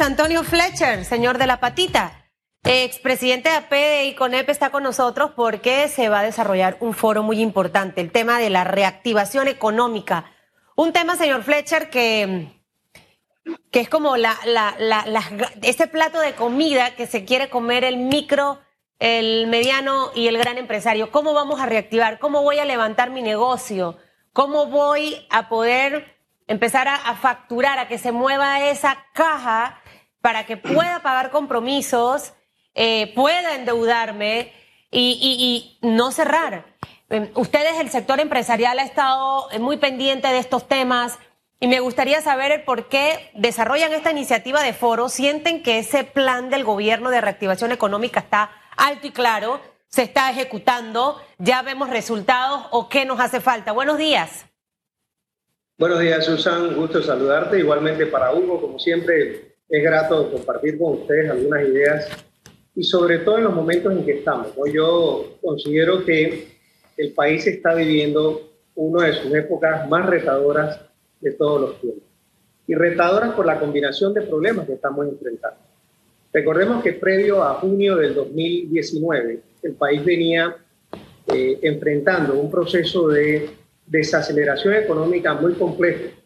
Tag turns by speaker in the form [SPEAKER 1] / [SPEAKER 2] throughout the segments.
[SPEAKER 1] Antonio Fletcher, señor de la patita. Expresidente de AP y CONEP está con nosotros porque se va a desarrollar un foro muy importante, el tema de la reactivación económica. Un tema, señor Fletcher, que, que es como la, ese plato de comida que se quiere comer el micro, el mediano y el gran empresario. ¿Cómo vamos a reactivar? ¿Cómo voy a levantar mi negocio? ¿Cómo voy a poder empezar a facturar, a que se mueva esa caja para que pueda pagar compromisos? eh, pueda endeudarme y, no cerrar. Em, ustedes, el sector empresarial, ha estado muy pendiente de estos temas y me gustaría saber por qué desarrollan esta iniciativa de foro, sienten que ese plan del gobierno de reactivación económica está alto y claro, se está ejecutando, ya vemos resultados o qué nos hace falta. Buenos días.
[SPEAKER 2] Buenos días, Susan. Gusto saludarte. Igualmente para Hugo, como siempre, es grato compartir con ustedes algunas ideas y sobre todo en los momentos en que estamos. Yo considero que el país está viviendo una de sus épocas más retadoras de todos los tiempos. Y retadoras por la combinación de problemas que estamos enfrentando. Recordemos que previo a junio del 2019, el país venía eh, enfrentando un proceso de desaceleración económica muy complejo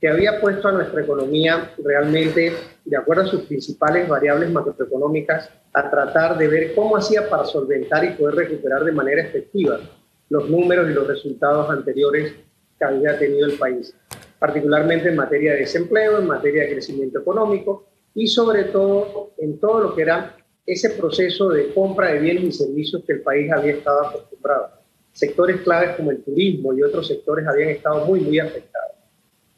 [SPEAKER 2] que había puesto a nuestra economía realmente, de acuerdo a sus principales variables macroeconómicas, a tratar de ver cómo hacía para solventar y poder recuperar de manera efectiva los números y los resultados anteriores que había tenido el país, particularmente en materia de desempleo, en materia de crecimiento económico y sobre todo en todo lo que era ese proceso de compra de bienes y servicios que el país había estado acostumbrado. Sectores claves como el turismo y otros sectores habían estado muy, muy afectados.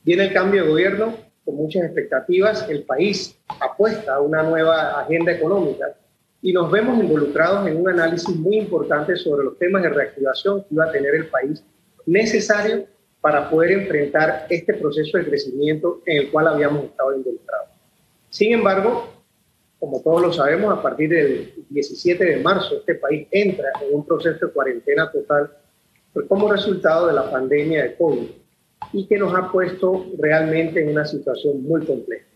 [SPEAKER 2] Viene el cambio de gobierno con muchas expectativas, el país apuesta a una nueva agenda económica y nos vemos involucrados en un análisis muy importante sobre los temas de reactivación que iba a tener el país necesario para poder enfrentar este proceso de crecimiento en el cual habíamos estado involucrados. Sin embargo, como todos lo sabemos, a partir del 17 de marzo este país entra en un proceso de cuarentena total como resultado de la pandemia de COVID y que nos ha puesto realmente en una situación muy compleja.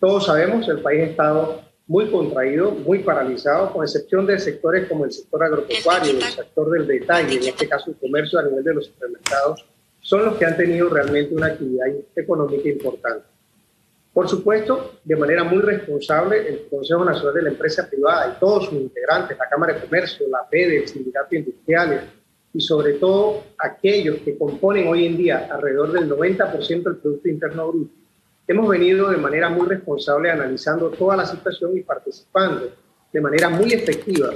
[SPEAKER 2] Todos sabemos, el país ha estado muy contraído, muy paralizado, con excepción de sectores como el sector agropecuario, el sector del detalle, en este caso el comercio a nivel de los supermercados, son los que han tenido realmente una actividad económica importante. Por supuesto, de manera muy responsable, el Consejo Nacional de la Empresa Privada y todos sus integrantes, la Cámara de Comercio, la FEDE, el Sindicato Industriales, y sobre todo aquellos que componen hoy en día alrededor del 90% del Producto Interno Bruto, hemos venido de manera muy responsable analizando toda la situación y participando de manera muy efectiva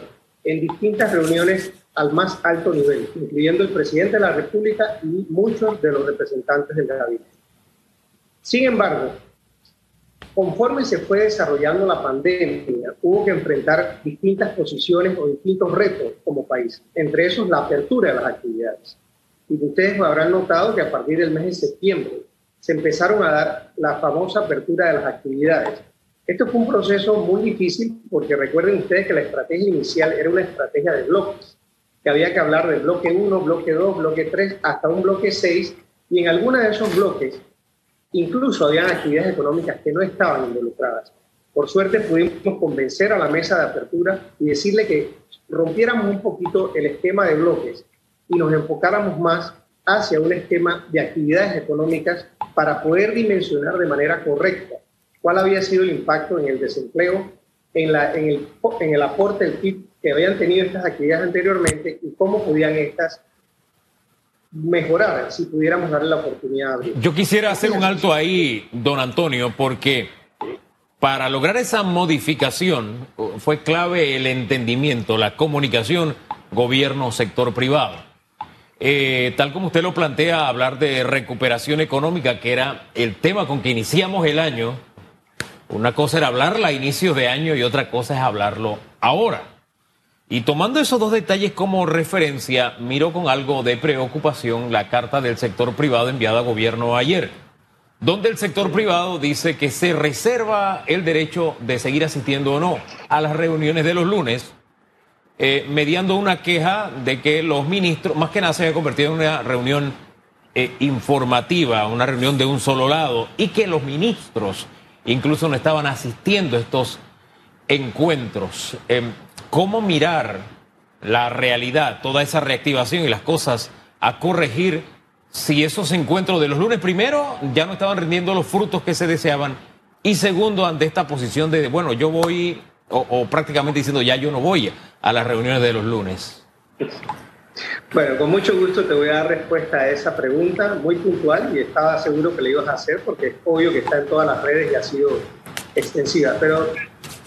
[SPEAKER 2] en distintas reuniones al más alto nivel, incluyendo el presidente de la República y muchos de los representantes del gabinete. Sin embargo, conforme se fue desarrollando la pandemia, hubo que enfrentar distintas posiciones o distintos retos como país, entre esos la apertura de las actividades. Y ustedes habrán notado que a partir del mes de septiembre se empezaron a dar la famosa apertura de las actividades. Esto fue un proceso muy difícil porque recuerden ustedes que la estrategia inicial era una estrategia de bloques, que había que hablar de bloque 1, bloque 2, bloque 3, hasta un bloque 6, y en algunos de esos bloques Incluso habían actividades económicas que no estaban involucradas. Por suerte pudimos convencer a la mesa de apertura y decirle que rompiéramos un poquito el esquema de bloques y nos enfocáramos más hacia un esquema de actividades económicas para poder dimensionar de manera correcta cuál había sido el impacto en el desempleo, en, el, el aporte del PIB que habían tenido estas actividades anteriormente y cómo podían estas mejorar si pudiéramos darle la oportunidad.
[SPEAKER 3] Yo quisiera hacer un alto ahí, don Antonio, porque para lograr esa modificación fue clave el entendimiento, la comunicación gobierno-sector privado. Eh, tal como usted lo plantea, hablar de recuperación económica, que era el tema con que iniciamos el año, una cosa era hablarla a inicios de año y otra cosa es hablarlo ahora. Y tomando esos dos detalles como referencia, miro con algo de preocupación la carta del sector privado enviada a gobierno ayer, donde el sector privado dice que se reserva el derecho de seguir asistiendo o no a las reuniones de los lunes, eh, mediando una queja de que los ministros, más que nada se haya convertido en una reunión eh, informativa, una reunión de un solo lado, y que los ministros incluso no estaban asistiendo a estos encuentros. Em, ¿Cómo mirar la realidad, toda esa reactivación y las cosas a corregir si esos encuentros de los lunes, primero, ya no estaban rindiendo los frutos que se deseaban? Y segundo, ante esta posición de, bueno, yo voy, o, o prácticamente diciendo, ya yo no voy a las reuniones de los lunes.
[SPEAKER 2] Bueno, con mucho gusto te voy a dar respuesta a esa pregunta muy puntual y estaba seguro que le ibas a hacer porque es obvio que está en todas las redes y ha sido extensiva. Pero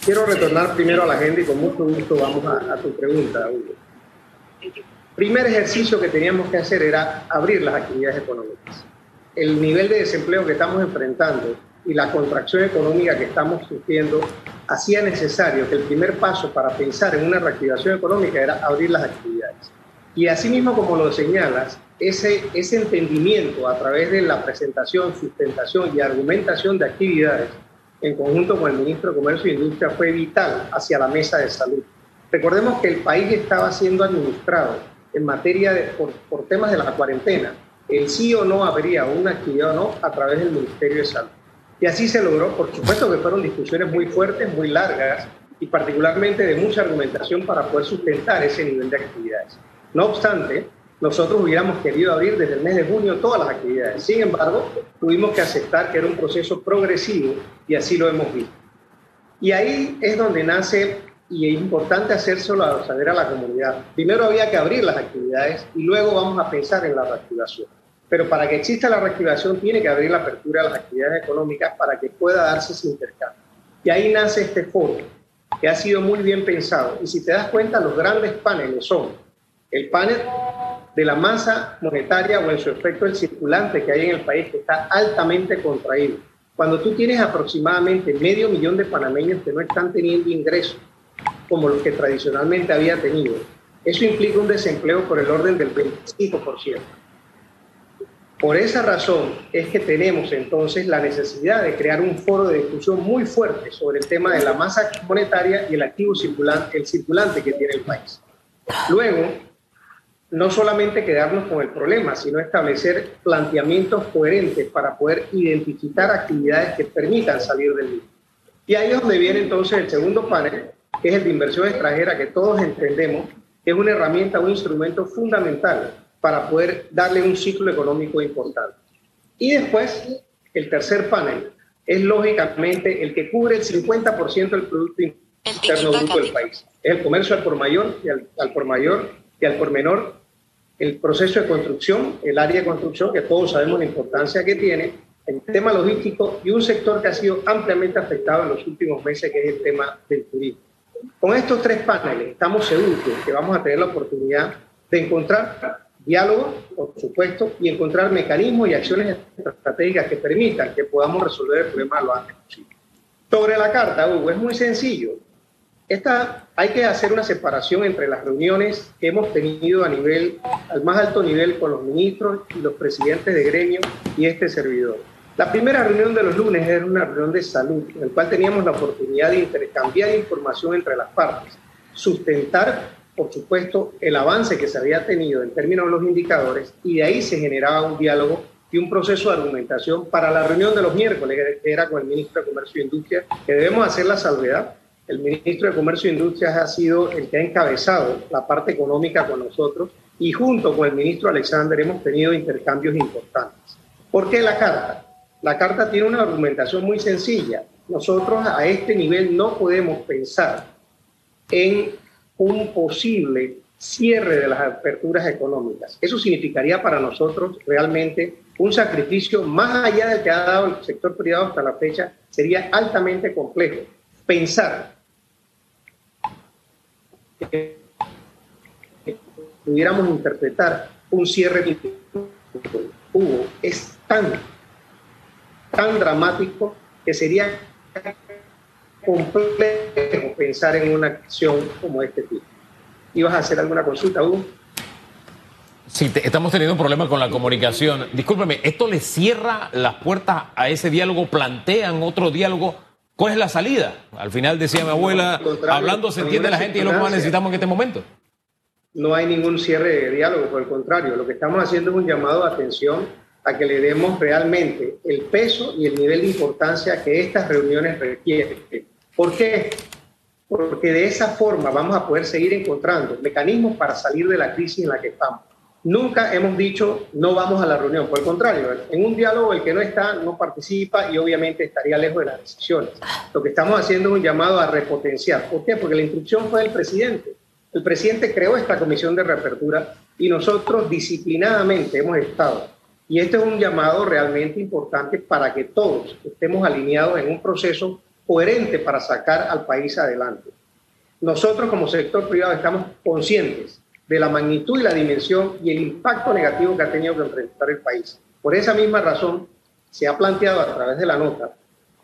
[SPEAKER 2] quiero retornar primero a la gente y con mucho gusto vamos a, tu pregunta, Hugo. Primer ejercicio que teníamos que hacer era abrir las actividades económicas. El nivel de desempleo que estamos enfrentando y la contracción económica que estamos sufriendo hacía necesario que el primer paso para pensar en una reactivación económica era abrir las actividades. Y así mismo como lo señalas, ese, ese entendimiento a través de la presentación, sustentación y argumentación de actividades en conjunto con el ministro de Comercio e Industria fue vital hacia la mesa de salud. Recordemos que el país estaba siendo administrado en materia de, por, temas de la cuarentena. El sí o no habría una actividad o no a través del Ministerio de Salud. Y así se logró, por supuesto que fueron discusiones muy fuertes, muy largas y particularmente de mucha argumentación para poder sustentar ese nivel de actividades. No obstante, nosotros hubiéramos querido abrir desde el mes de junio todas las actividades. Sin embargo, tuvimos que aceptar que era un proceso progresivo y así lo hemos visto. Y ahí es donde nace, y es importante hacérselo saber a la comunidad. Primero había que abrir las actividades y luego vamos a pensar en la reactivación. Pero para que exista la reactivación tiene que abrir la apertura de las actividades económicas para que pueda darse ese intercambio. Y ahí nace este foro, que ha sido muy bien pensado. Y si te das cuenta, los grandes paneles son el panel de la masa monetaria o en su efecto el circulante que hay en el país que está altamente contraído. Cuando tú tienes aproximadamente medio millón de panameños que no están teniendo ingresos como los que tradicionalmente había tenido, eso implica un desempleo por el orden del 25%. Por esa razón es que tenemos entonces la necesidad de crear un foro de discusión muy fuerte sobre el tema de la masa monetaria y el activo circulante, el circulante que tiene el país. Luego, no solamente quedarnos con el problema, sino establecer planteamientos coherentes para poder identificar actividades que permitan salir del mismo. Y ahí es donde viene entonces el segundo panel, que es el de inversión extranjera, que todos entendemos que es una herramienta, un instrumento fundamental para poder darle un ciclo económico importante. Y después, el tercer panel es lógicamente el que cubre el 50% del Producto Interno Bruto del país. Es el comercio al por mayor y al, al por mayor y al por menor el proceso de construcción, el área de construcción, que todos sabemos la importancia que tiene, el tema logístico y un sector que ha sido ampliamente afectado en los últimos meses, que es el tema del turismo. Con estos tres paneles estamos seguros que vamos a tener la oportunidad de encontrar diálogo, por supuesto, y encontrar mecanismos y acciones estratégicas que permitan que podamos resolver el problema lo antes posible. Sobre la carta, Hugo, es muy sencillo. Esta, hay que hacer una separación entre las reuniones que hemos tenido a nivel, al más alto nivel con los ministros y los presidentes de gremio y este servidor. La primera reunión de los lunes era una reunión de salud, en la cual teníamos la oportunidad de intercambiar información entre las partes, sustentar, por supuesto, el avance que se había tenido en términos de los indicadores y de ahí se generaba un diálogo y un proceso de argumentación para la reunión de los miércoles, que era con el ministro de Comercio e Industria, que debemos hacer la salvedad el ministro de Comercio e Industrias ha sido el que ha encabezado la parte económica con nosotros y junto con el ministro Alexander hemos tenido intercambios importantes. ¿Por qué la carta? La carta tiene una argumentación muy sencilla. Nosotros a este nivel no podemos pensar en un posible cierre de las aperturas económicas. Eso significaría para nosotros realmente un sacrificio más allá del que ha dado el sector privado hasta la fecha, sería altamente complejo pensar que pudiéramos interpretar un cierre hubo es tan, tan dramático que sería complejo pensar en una acción como este tipo. ¿Ibas a hacer alguna consulta, Hugo?
[SPEAKER 3] Sí, estamos teniendo un problema con la comunicación. Discúlpeme, ¿esto le cierra las puertas a ese diálogo? ¿Plantean otro diálogo? ¿Cuál es la salida? Al final decía mi abuela, hablando se entiende la gente y es lo que más necesitamos en este momento.
[SPEAKER 2] No hay ningún cierre de diálogo, por el contrario, lo que estamos haciendo es un llamado de atención a que le demos realmente el peso y el nivel de importancia que estas reuniones requieren. ¿Por qué? Porque de esa forma vamos a poder seguir encontrando mecanismos para salir de la crisis en la que estamos. Nunca hemos dicho no vamos a la reunión, por el contrario, en un diálogo el que no está no participa y obviamente estaría lejos de las decisiones. Lo que estamos haciendo es un llamado a repotenciar. ¿Por qué? Porque la instrucción fue del presidente. El presidente creó esta comisión de reapertura y nosotros disciplinadamente hemos estado. Y este es un llamado realmente importante para que todos estemos alineados en un proceso coherente para sacar al país adelante. Nosotros como sector privado estamos conscientes de la magnitud y la dimensión y el impacto negativo que ha tenido que enfrentar el país. Por esa misma razón, se ha planteado a través de la nota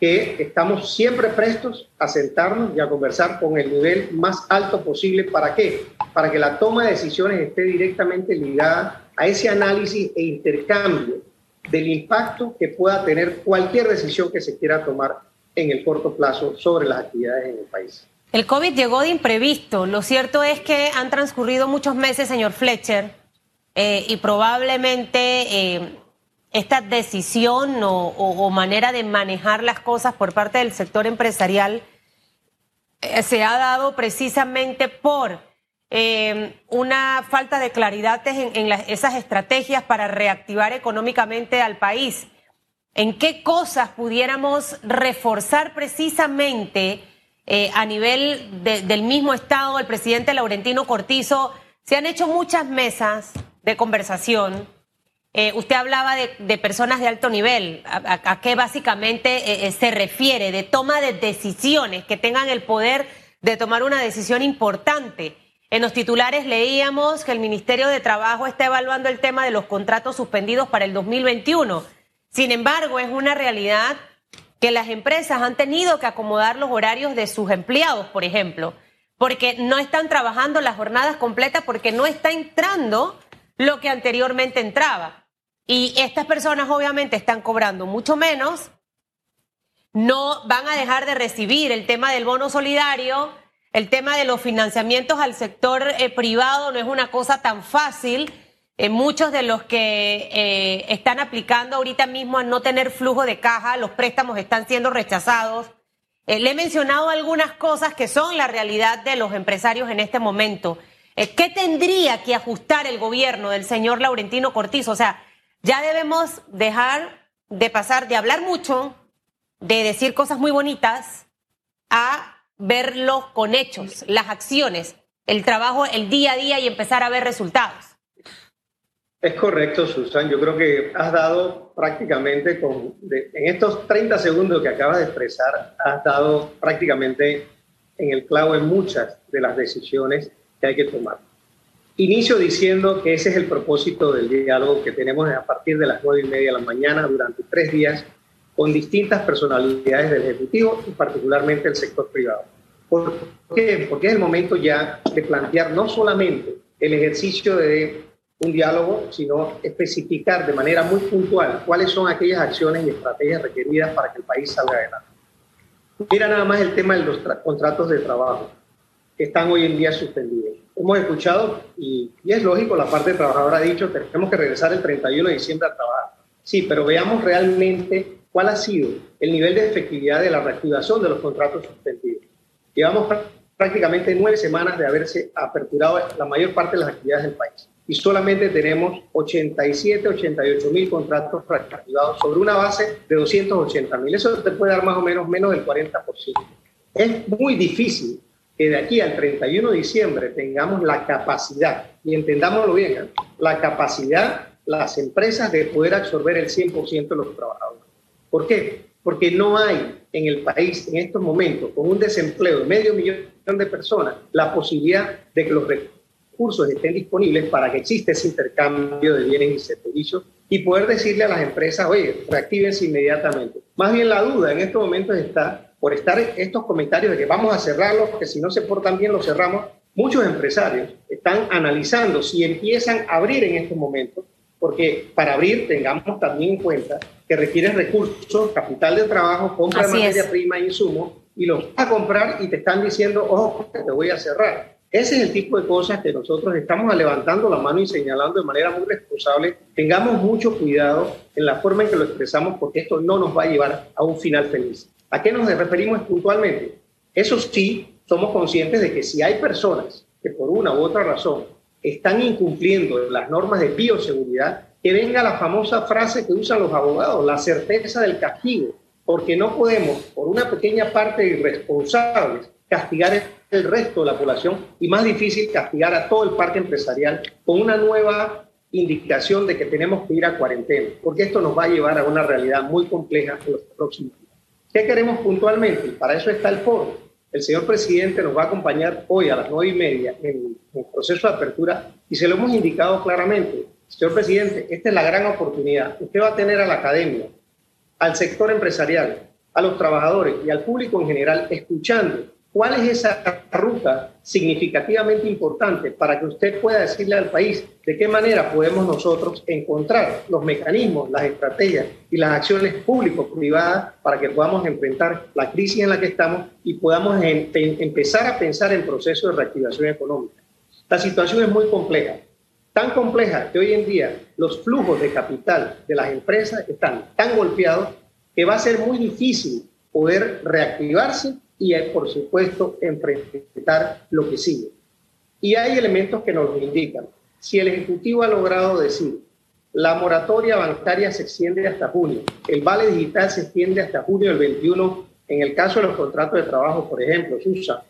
[SPEAKER 2] que estamos siempre prestos a sentarnos y a conversar con el nivel más alto posible. ¿Para qué? Para que la toma de decisiones esté directamente ligada a ese análisis e intercambio del impacto que pueda tener cualquier decisión que se quiera tomar en el corto plazo sobre las actividades en el país.
[SPEAKER 1] El COVID llegó de imprevisto. Lo cierto es que han transcurrido muchos meses, señor Fletcher, eh, y probablemente eh, esta decisión o, manera de manejar las cosas por parte del sector empresarial eh, se ha dado precisamente por una falta de claridad en, esas estrategias para reactivar económicamente al país. ¿En qué cosas pudiéramos reforzar precisamente? Eh, a nivel del mismo Estado, el presidente Laurentino Cortizo, se han hecho muchas mesas de conversación. Eh, usted hablaba de, personas de alto nivel, a, qué básicamente eh, se refiere, de toma de decisiones, que tengan el poder de tomar una decisión importante. En los titulares leíamos que el Ministerio de Trabajo está evaluando el tema de los contratos suspendidos para el 2021. Sin embargo, es una realidad que las empresas han tenido que acomodar los horarios de sus empleados, por ejemplo, porque no están trabajando las jornadas completas porque no está entrando lo que anteriormente entraba. Y estas personas obviamente están cobrando mucho menos, no van a dejar de recibir el tema del bono solidario, el tema de los financiamientos al sector eh, privado no es una cosa tan fácil eh, muchos de los que eh, están aplicando ahorita mismo a no tener flujo de caja, los préstamos están siendo rechazados. Eh, le he mencionado algunas cosas que son la realidad de los empresarios en este momento. ¿Qué tendría que ajustar el gobierno del señor Laurentino Cortizo? O sea, ya debemos dejar de pasar de hablar mucho, de decir cosas muy bonitas, a verlo con hechos, las acciones, el trabajo, el día a día y empezar a ver resultados.
[SPEAKER 2] Es correcto, Susan. Yo creo que has dado prácticamente, en estos 30 segundos que acabas de expresar, has dado prácticamente en el clavo en muchas de las decisiones que hay que tomar. Inicio diciendo que ese es el propósito del diálogo que tenemos a partir de las nueve y media de la mañana durante tres días con distintas personalidades del Ejecutivo y particularmente el sector privado. ¿Por qué? Porque es el momento ya de plantear no solamente el ejercicio de un diálogo, sino especificar de manera muy puntual cuáles son aquellas acciones y estrategias requeridas para que el país salga adelante. Mira nada más el tema de los contratos de trabajo que están hoy en día suspendidos. Hemos escuchado, y, es lógico, la parte trabajadora ha dicho que tenemos que regresar el 31 de diciembre a trabajar. Sí, pero veamos realmente cuál ha sido el nivel de efectividad de la reactivación de los contratos suspendidos. Llevamos prácticamente nueve semanas de haberse aperturado la mayor parte de las actividades del país y solamente tenemos 87, 88 mil contratos reactivados sobre una base de 280 mil. Eso te puede dar más o menos menos del 40%. Es muy difícil que de aquí al 31 de diciembre tengamos la capacidad, y entendámoslo bien, ¿eh? la capacidad, las empresas de poder absorber el 100% de los trabajadores. ¿Por qué? Porque no hay en el país en estos momentos, con un desempleo de medio millón de personas, la posibilidad de que los recursos recursos estén disponibles para que exista ese intercambio de bienes y servicios y poder decirle a las empresas, oye, reactívense inmediatamente. Más bien la duda en estos momentos está por estar estos comentarios de que vamos a cerrarlos, que si no se portan bien los cerramos. Muchos empresarios están analizando si empiezan a abrir en estos momentos, porque para abrir tengamos también en cuenta que requieren recursos, capital de trabajo, compra de materia prima e insumos, y los vas a comprar y te están diciendo, ojo, te voy a cerrar. Ese es el tipo de cosas que nosotros estamos levantando la mano y señalando de manera muy responsable. Tengamos mucho cuidado en la forma en que lo expresamos porque esto no nos va a llevar a un final feliz. ¿A qué nos referimos puntualmente? Eso sí, somos conscientes de que si hay personas que por una u otra razón están incumpliendo las normas de bioseguridad, que venga la famosa frase que usan los abogados, la certeza del castigo, porque no podemos, por una pequeña parte de irresponsables, castigar el resto de la población y más difícil castigar a todo el parque empresarial con una nueva indicación de que tenemos que ir a cuarentena, porque esto nos va a llevar a una realidad muy compleja en los próximos días. ¿Qué queremos puntualmente? Para eso está el foro. El señor presidente nos va a acompañar hoy a las nueve y media en el proceso de apertura y se lo hemos indicado claramente. Señor presidente, esta es la gran oportunidad. Usted va a tener a la academia, al sector empresarial, a los trabajadores y al público en general escuchando ¿Cuál es esa ruta significativamente importante para que usted pueda decirle al país de qué manera podemos nosotros encontrar los mecanismos, las estrategias y las acciones público-privadas para que podamos enfrentar la crisis en la que estamos y podamos em-, empezar a pensar en procesos de reactivación económica? La situación es muy compleja, tan compleja que hoy en día los flujos de capital de las empresas están tan golpeados que va a ser muy difícil poder reactivarse y, por supuesto, enfrentar lo que sigue. Y hay elementos que nos indican. Si el Ejecutivo ha logrado decir, la moratoria bancaria se extiende hasta junio, el vale digital se extiende hasta junio del 21, en el caso de los contratos de trabajo, por ejemplo, SUSA,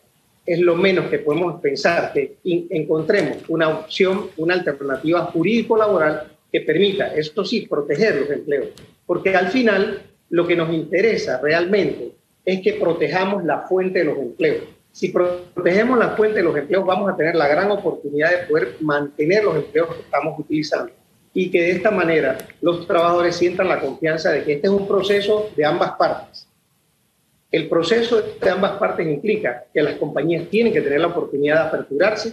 [SPEAKER 2] es lo menos que podemos pensar, que encontremos una opción, una alternativa jurídico-laboral que permita, esto sí, proteger los empleos. Porque al final lo que nos interesa realmente es que protejamos la fuente de los empleos. Si protegemos la fuente de los empleos, vamos a tener la gran oportunidad de poder mantener los empleos que estamos utilizando y que de esta manera los trabajadores sientan la confianza de que este es un proceso de ambas partes. El proceso de ambas partes implica que las compañías tienen que tener la oportunidad de aperturarse,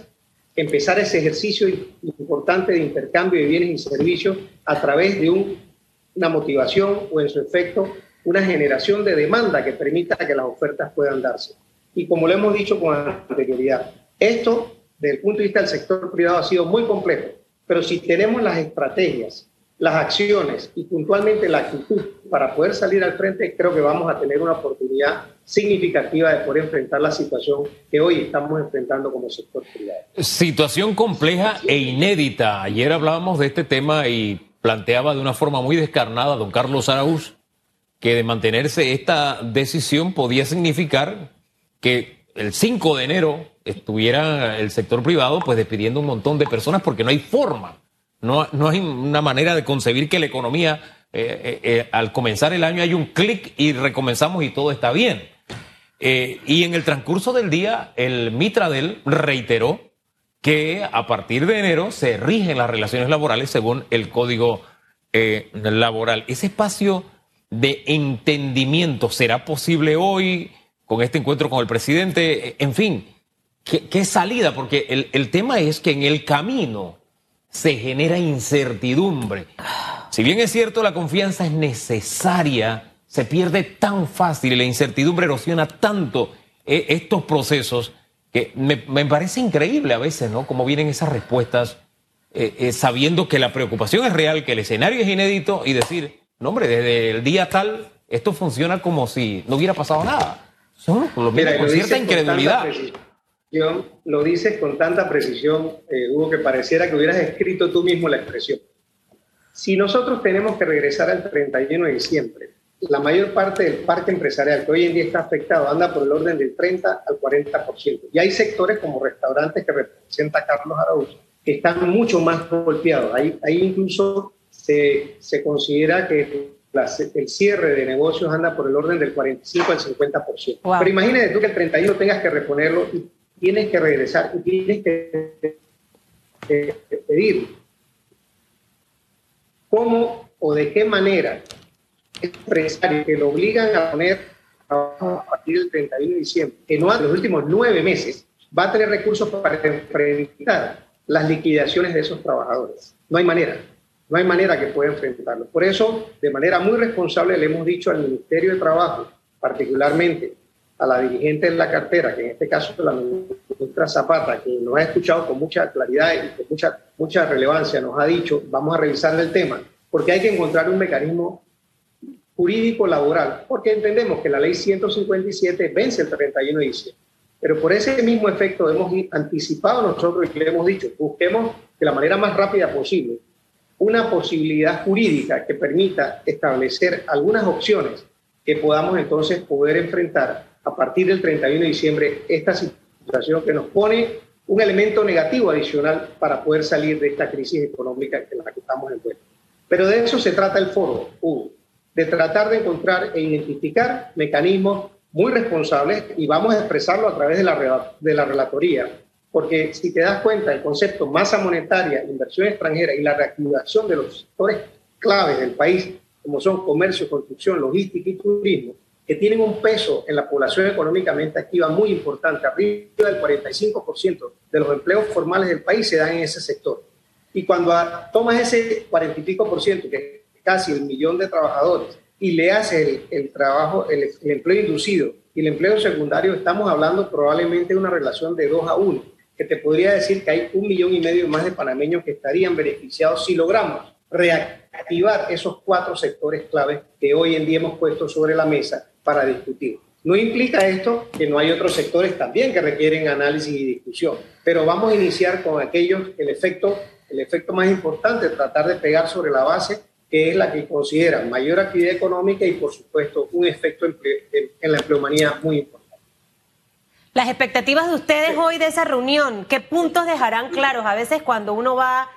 [SPEAKER 2] empezar ese ejercicio importante de intercambio de bienes y servicios a través de una motivación o en su efecto una generación de demanda que permita que las ofertas puedan darse. Y como lo hemos dicho con anterioridad, esto desde el punto de vista del sector privado ha sido muy complejo, pero si tenemos las estrategias, las acciones y puntualmente la actitud para poder salir al frente, creo que vamos a tener una oportunidad significativa de poder enfrentar la situación que hoy estamos enfrentando como sector privado.
[SPEAKER 3] Situación compleja e inédita. Ayer hablábamos de este tema y planteaba de una forma muy descarnada don Carlos Araúz que de mantenerse esta decisión podía significar que el 5 de enero estuviera el sector privado pues despidiendo un montón de personas porque no hay forma, no, no hay una manera de concebir que la economía eh, eh, eh, al comenzar el año hay un clic y recomenzamos y todo está bien. y en el transcurso del día el Mitradel reiteró que a partir de enero se rigen las relaciones laborales según el código laboral. Ese espacio de entendimiento será posible hoy con este encuentro con el presidente? En fin, ¿qué, salida? Porque el, el tema es que en el camino se genera incertidumbre. Si bien es cierto, la confianza es necesaria, se pierde tan fácil y la incertidumbre erosiona tanto eh, estos procesos que me, parece increíble a veces, ¿no? Cómo vienen esas respuestas eh, eh, sabiendo que la preocupación es real, que el escenario es inédito y decir, no, hombre, desde el día tal, esto funciona como si no hubiera pasado nada. Lo Mira, con cierta incredulidad.
[SPEAKER 2] lo dices con tanta precisión, eh, Hugo, que pareciera que hubieras escrito tú mismo la expresión. Si nosotros tenemos que regresar al 31 de diciembre, la mayor parte del parque empresarial que hoy en día está afectado anda por el orden del 30 al 40%. Y hay sectores como restaurantes que representa Carlos Araújo que están mucho más golpeados. Hay, hay incluso se, considera que el cierre de negocios anda por el orden del 45 al 50%. Pero imagínate tú que el 31 tengas que reponerlo y tienes que regresar y tienes que, pedir cómo o de qué manera empresarios que lo obligan a poner a partir del 31 de diciembre, que no en los últimos nueve meses, va a tener recursos para enfrentar las liquidaciones de esos trabajadores. No hay manera. No hay manera que pueda enfrentarlo. Por eso, de manera muy responsable, le hemos dicho al Ministerio de Trabajo, particularmente a la dirigente de la cartera, que en este caso es la ministra Zapata, que nos ha escuchado con mucha claridad y con mucha, mucha relevancia, nos ha dicho, vamos a revisar el tema, porque hay que encontrar un mecanismo jurídico laboral, porque entendemos que la ley 157 vence el 31 de diciembre. Pero por ese mismo efecto hemos anticipado nosotros y le hemos dicho, busquemos de la manera más rápida posible una posibilidad jurídica que permita establecer algunas opciones que podamos entonces poder enfrentar a partir del 31 de diciembre esta situación que nos pone un elemento negativo adicional para poder salir de esta crisis económica en la que estamos envueltos. Pero de eso se trata el foro, Hugo, de tratar de encontrar e identificar mecanismos muy responsables y vamos a expresarlo a través de la, de la relatoría. Porque si te das cuenta, el concepto masa monetaria, inversión extranjera y la reactivación de los sectores claves del país, como son comercio, construcción, logística y turismo, que tienen un peso en la población económicamente activa muy importante, arriba del 45% de los empleos formales del país se dan en ese sector. Y cuando tomas ese 40 y pico por ciento, que es casi el millón de trabajadores, y le haces el, trabajo, el, empleo inducido y el empleo secundario, estamos hablando probablemente de una relación de 2 a 1, que te podría decir que hay un millón y medio más de panameños que estarían beneficiados si logramos reactivar esos cuatro sectores claves que hoy en día hemos puesto sobre la mesa para discutir. No implica esto que no hay otros sectores también que requieren análisis y discusión, pero vamos a iniciar con aquellos, el efecto, el efecto más importante, tratar de pegar sobre la base, que es la que considera mayor actividad económica y, por supuesto, un efecto en, en la empleomanía muy importante.
[SPEAKER 1] Las expectativas de ustedes hoy de esa reunión, ¿qué puntos dejarán claros? A veces cuando uno va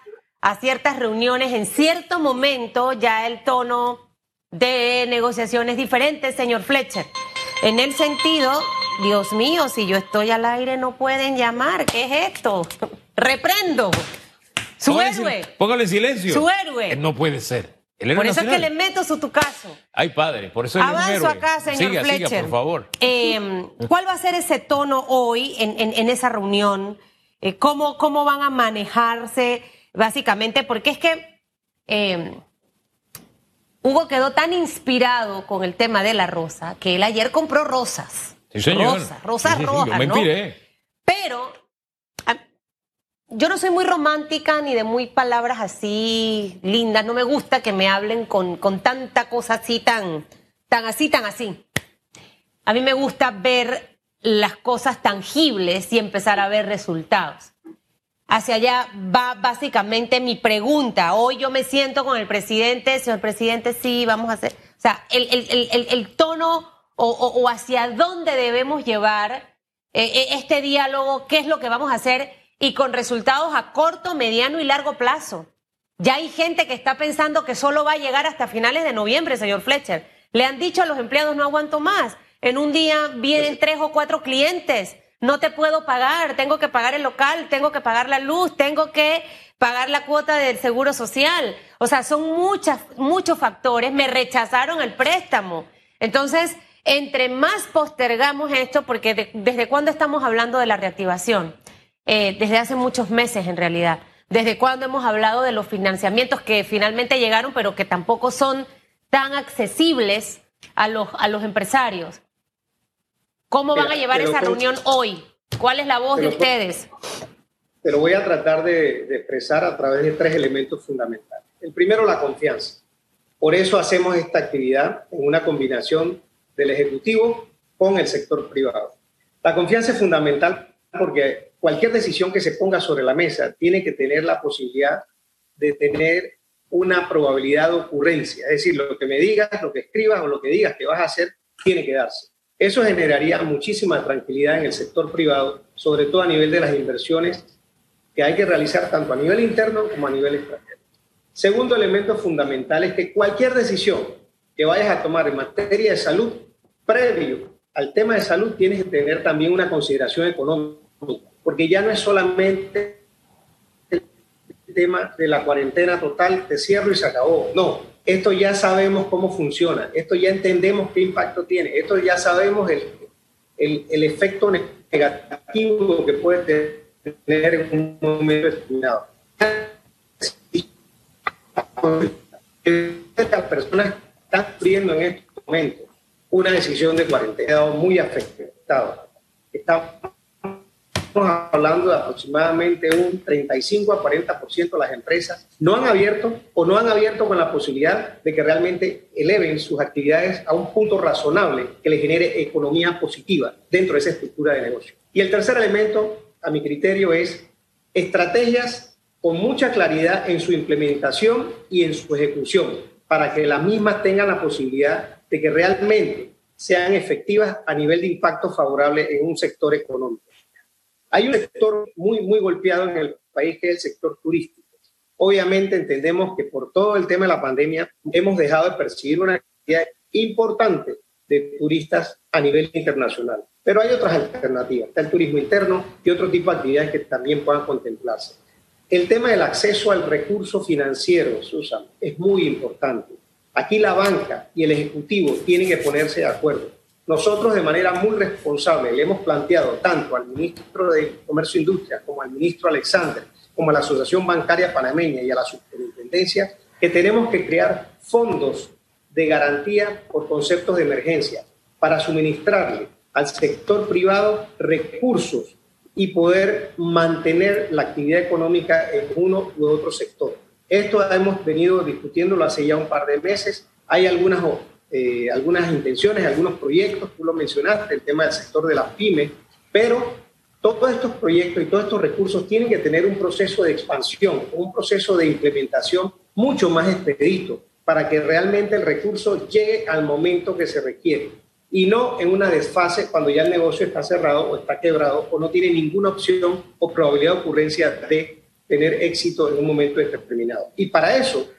[SPEAKER 1] a ciertas reuniones, en cierto momento ya el tono de negociación es diferente, señor Fletcher. En el sentido, Dios mío, si yo estoy al aire no pueden llamar, ¿qué es esto? Reprendo. Su héroe.
[SPEAKER 3] Póngale silencio.
[SPEAKER 1] Su héroe.
[SPEAKER 3] No puede ser.
[SPEAKER 1] Por eso es que le meto su tu caso.
[SPEAKER 3] Ay, padre, por eso
[SPEAKER 1] es Avanzo acá, señor Fletcher.
[SPEAKER 3] por favor.
[SPEAKER 1] Em, ¿Cuál va a ser ese tono hoy en, esa reunión? Eh, ¿cómo, ¿Cómo van a manejarse? básicamente porque es que eh, Hugo quedó tan inspirado con el tema de la rosa que él ayer compró rosas.
[SPEAKER 3] Sí, señor.
[SPEAKER 1] Rosas, rosas rojas, ¿no? Pero yo no soy muy romántica ni de muy palabras así lindas. No me gusta que me hablen con, con tanta cosa así, tan, tan así, tan así. A mí me gusta ver las cosas tangibles y empezar a ver resultados hacia allá va básicamente mi pregunta. Hoy yo me siento con el presidente, señor presidente, sí, vamos a hacer. O sea, el, tono o, hacia dónde debemos llevar eh, eh, este diálogo, qué es lo que vamos a hacer y con resultados a corto, mediano y largo plazo. Ya hay gente que está pensando que solo va a llegar hasta finales de noviembre, señor Fletcher. Le han dicho a los empleados, no aguanto más. En un día vienen tres o cuatro clientes no te puedo pagar, tengo que pagar el local, tengo que pagar la luz, tengo que pagar la cuota del seguro social. O sea, son muchas, muchos factores. Me rechazaron el préstamo. Entonces, entre más postergamos esto, porque desde cuándo estamos hablando de la reactivación? Eh, desde hace muchos meses, en realidad. Desde cuándo hemos hablado de los financiamientos que finalmente llegaron, pero que tampoco son tan accesibles a los, a los empresarios. ¿Cómo van a llevar esa reunión hoy? ¿Cuál es la voz de ustedes?
[SPEAKER 2] Te lo voy a tratar de, expresar a través de tres elementos fundamentales. El primero, la confianza. Por eso hacemos esta actividad en una combinación del Ejecutivo con el sector privado. La confianza es fundamental porque cualquier decisión que se ponga sobre la mesa tiene que tener la posibilidad de tener una probabilidad de ocurrencia. Es decir, lo que me digas, lo que escribas o lo que digas que vas a hacer, tiene que darse. Eso generaría muchísima tranquilidad en el sector privado, sobre todo a nivel de las inversiones que hay que realizar tanto a nivel interno como a nivel extranjero. Segundo elemento fundamental es que cualquier decisión que vayas a tomar en materia de salud, previo al tema de salud, tienes que tener también una consideración económica, porque ya no es solamente el tema de la cuarentena total, te cierro y se acabó. No, esto ya sabemos cómo funciona, esto ya entendemos qué impacto tiene, esto ya sabemos el, el, efecto negativo que puede tener en un momento determinado. Las personas están sufriendo en este momento una decisión de cuarentena muy afectados. Estamos hablando de aproximadamente un 35 a 40% de las empresas no han abierto o no han abierto con la posibilidad de que realmente eleven sus actividades a un punto razonable que les genere economía positiva dentro de esa estructura de negocio. Y el tercer elemento, a mi criterio, es estrategias con mucha claridad en su implementación y en su ejecución, para que las mismas tengan la posibilidad de que realmente sean efectivas a nivel de impacto favorable en un sector económico. Hay un sector muy, muy golpeado en el país que es el sector turístico. Obviamente entendemos que por todo el tema de la pandemia hemos dejado de percibir una cantidad importante de turistas a nivel internacional. Pero hay otras alternativas. Está el turismo interno y otro tipo de actividades que también puedan contemplarse. El tema del acceso al recurso financiero, Susan, es muy importante. Aquí la banca y el Ejecutivo tienen que ponerse de acuerdo. Nosotros de manera muy responsable le hemos planteado tanto al ministro de Comercio e Industria como al ministro Alexander, como a la Asociación Bancaria Panameña y a la Superintendencia, que tenemos que crear fondos de garantía por conceptos de emergencia para suministrarle al sector privado recursos y poder mantener la actividad económica en uno u otro sector. Esto hemos venido discutiéndolo hace ya un par de meses. Hay algunas, eh, algunas intenciones, algunos proyectos, tú lo mencionaste, el tema del sector de las pymes, pero todos estos proyectos y todos estos recursos tienen que tener un proceso de expansión, un proceso de implementación mucho más expedito para que realmente el recurso llegue al momento que se requiere y no en una desfase cuando ya el negocio está cerrado o está quebrado o no tiene ninguna opción o probabilidad de ocurrencia de tener éxito en un momento determinado. Y para eso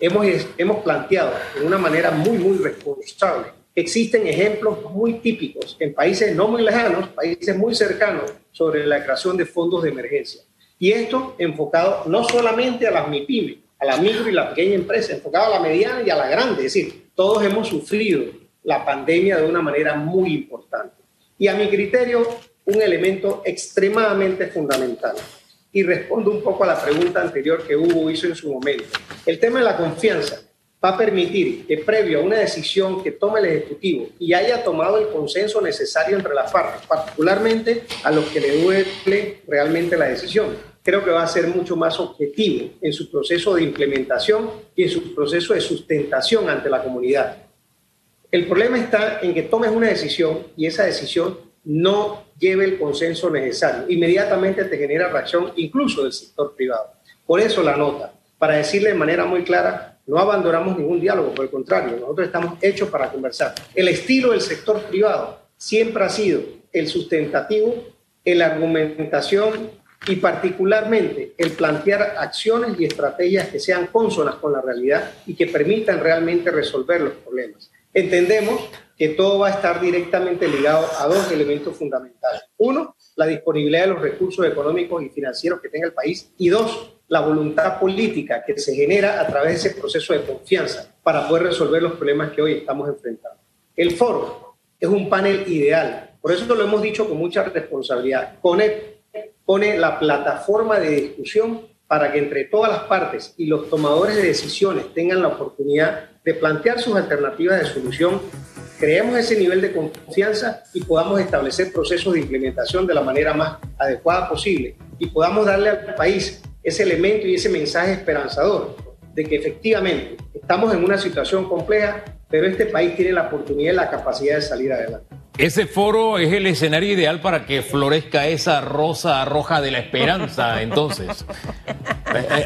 [SPEAKER 2] hemos, hemos planteado de una manera muy, muy responsable. Existen ejemplos muy típicos en países no muy lejanos, países muy cercanos, sobre la creación de fondos de emergencia. Y esto enfocado no solamente a las MIPIME, a la micro y la pequeña empresa, enfocado a la mediana y a la grande. Es decir, todos hemos sufrido la pandemia de una manera muy importante. Y a mi criterio, un elemento extremadamente fundamental y respondo un poco a la pregunta anterior que Hugo hizo en su momento. El tema de la confianza va a permitir que previo a una decisión que tome el Ejecutivo y haya tomado el consenso necesario entre las partes, particularmente a los que le duele realmente la decisión, creo que va a ser mucho más objetivo en su proceso de implementación y en su proceso de sustentación ante la comunidad. El problema está en que tomes una decisión y esa decisión no lleve el consenso necesario. Inmediatamente te genera reacción incluso del sector privado. Por eso la nota, para decirle de manera muy clara, no abandonamos ningún diálogo, por el contrario, nosotros estamos hechos para conversar. El estilo del sector privado siempre ha sido el sustentativo, la argumentación y particularmente el plantear acciones y estrategias que sean consonas con la realidad y que permitan realmente resolver los problemas. Entendemos que todo va a estar directamente ligado a dos elementos fundamentales. Uno, la disponibilidad de los recursos económicos y financieros que tenga el país. Y dos, la voluntad política que se genera a través de ese proceso de confianza para poder resolver los problemas que hoy estamos enfrentando. El foro es un panel ideal. Por eso lo hemos dicho con mucha responsabilidad. Pone, pone la plataforma de discusión para que entre todas las partes y los tomadores de decisiones tengan la oportunidad de plantear sus alternativas de solución creemos ese nivel de confianza y podamos establecer procesos de implementación de la manera más adecuada posible y podamos darle al país ese elemento y ese mensaje esperanzador de que efectivamente estamos en una situación compleja, pero este país tiene la oportunidad y la capacidad de salir adelante.
[SPEAKER 3] Ese foro es el escenario ideal para que florezca esa rosa roja de la esperanza, entonces.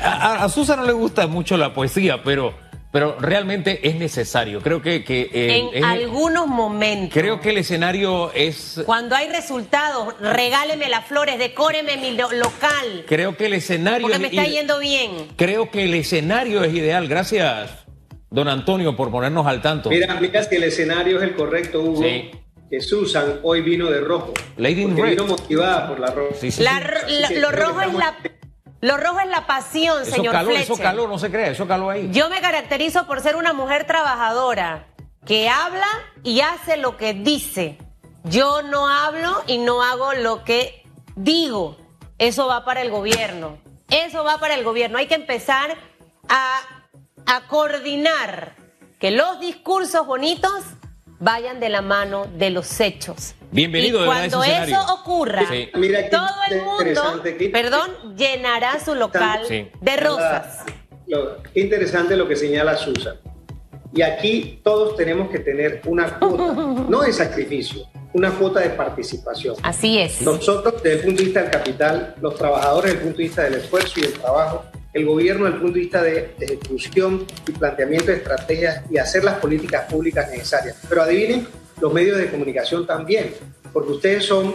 [SPEAKER 3] A, a, Susa no le gusta mucho la poesía, pero pero realmente es necesario. Creo que... que
[SPEAKER 1] eh, en algunos momentos.
[SPEAKER 3] Creo que el escenario es...
[SPEAKER 1] Cuando hay resultados, regáleme las flores, decóreme mi local.
[SPEAKER 3] Creo que el escenario...
[SPEAKER 1] Porque me está yendo bien.
[SPEAKER 3] Creo que el escenario es ideal. Gracias, don Antonio, por ponernos al tanto.
[SPEAKER 2] Mira, mira que el escenario es el correcto, Hugo. Sí. Que Susan hoy vino de rojo.
[SPEAKER 3] Lady
[SPEAKER 2] porque vino motivada por la roja.
[SPEAKER 1] Sí, sí, lo rojo es la lo rojo es la pasión, señor
[SPEAKER 3] calor, Eso calor, no se cree, eso calor ahí.
[SPEAKER 1] Yo me caracterizo por ser una mujer trabajadora, que habla y hace lo que dice. Yo no hablo y no hago lo que digo. Eso va para el gobierno. Eso va para el gobierno. Hay que empezar a, a coordinar que los discursos bonitos vayan de la mano de los hechos.
[SPEAKER 3] Bienvenido,
[SPEAKER 1] y
[SPEAKER 3] de
[SPEAKER 1] cuando eso ocurra,
[SPEAKER 3] Sí.
[SPEAKER 2] Mira,
[SPEAKER 1] todo el mundo, perdón, llenará su local
[SPEAKER 3] Sí.
[SPEAKER 1] de rosas.
[SPEAKER 2] Lo- qué interesante lo que señala Susan. Y aquí todos tenemos que tener una cuota, no de sacrificio, una cuota de participación.
[SPEAKER 1] Así es.
[SPEAKER 2] Nosotros, desde el punto de vista del capital, los trabajadores desde el punto de vista del esfuerzo y del trabajo, el gobierno desde el punto de vista de ejecución y planteamiento de estrategias y hacer las políticas públicas necesarias. Pero adivinen, los medios de comunicación también, porque ustedes son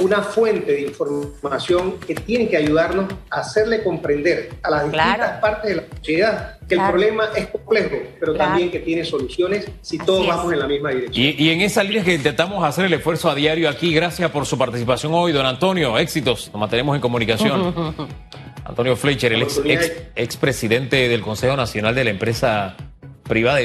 [SPEAKER 2] una fuente de información que tienen que ayudarnos a hacerle comprender a las distintas partes de la sociedad que
[SPEAKER 1] Claro.
[SPEAKER 2] el problema es complejo, pero
[SPEAKER 1] Claro.
[SPEAKER 2] también que tiene soluciones si
[SPEAKER 1] Así
[SPEAKER 2] todos
[SPEAKER 1] es.
[SPEAKER 2] vamos en la misma dirección.
[SPEAKER 3] Y, y en esa línea que intentamos hacer el esfuerzo a diario aquí, gracias por su participación hoy, don Antonio. Éxitos, nos mantenemos en comunicación. Antonio Fletcher, el ex, ex, expresidente del Consejo Nacional de la Empresa Privada.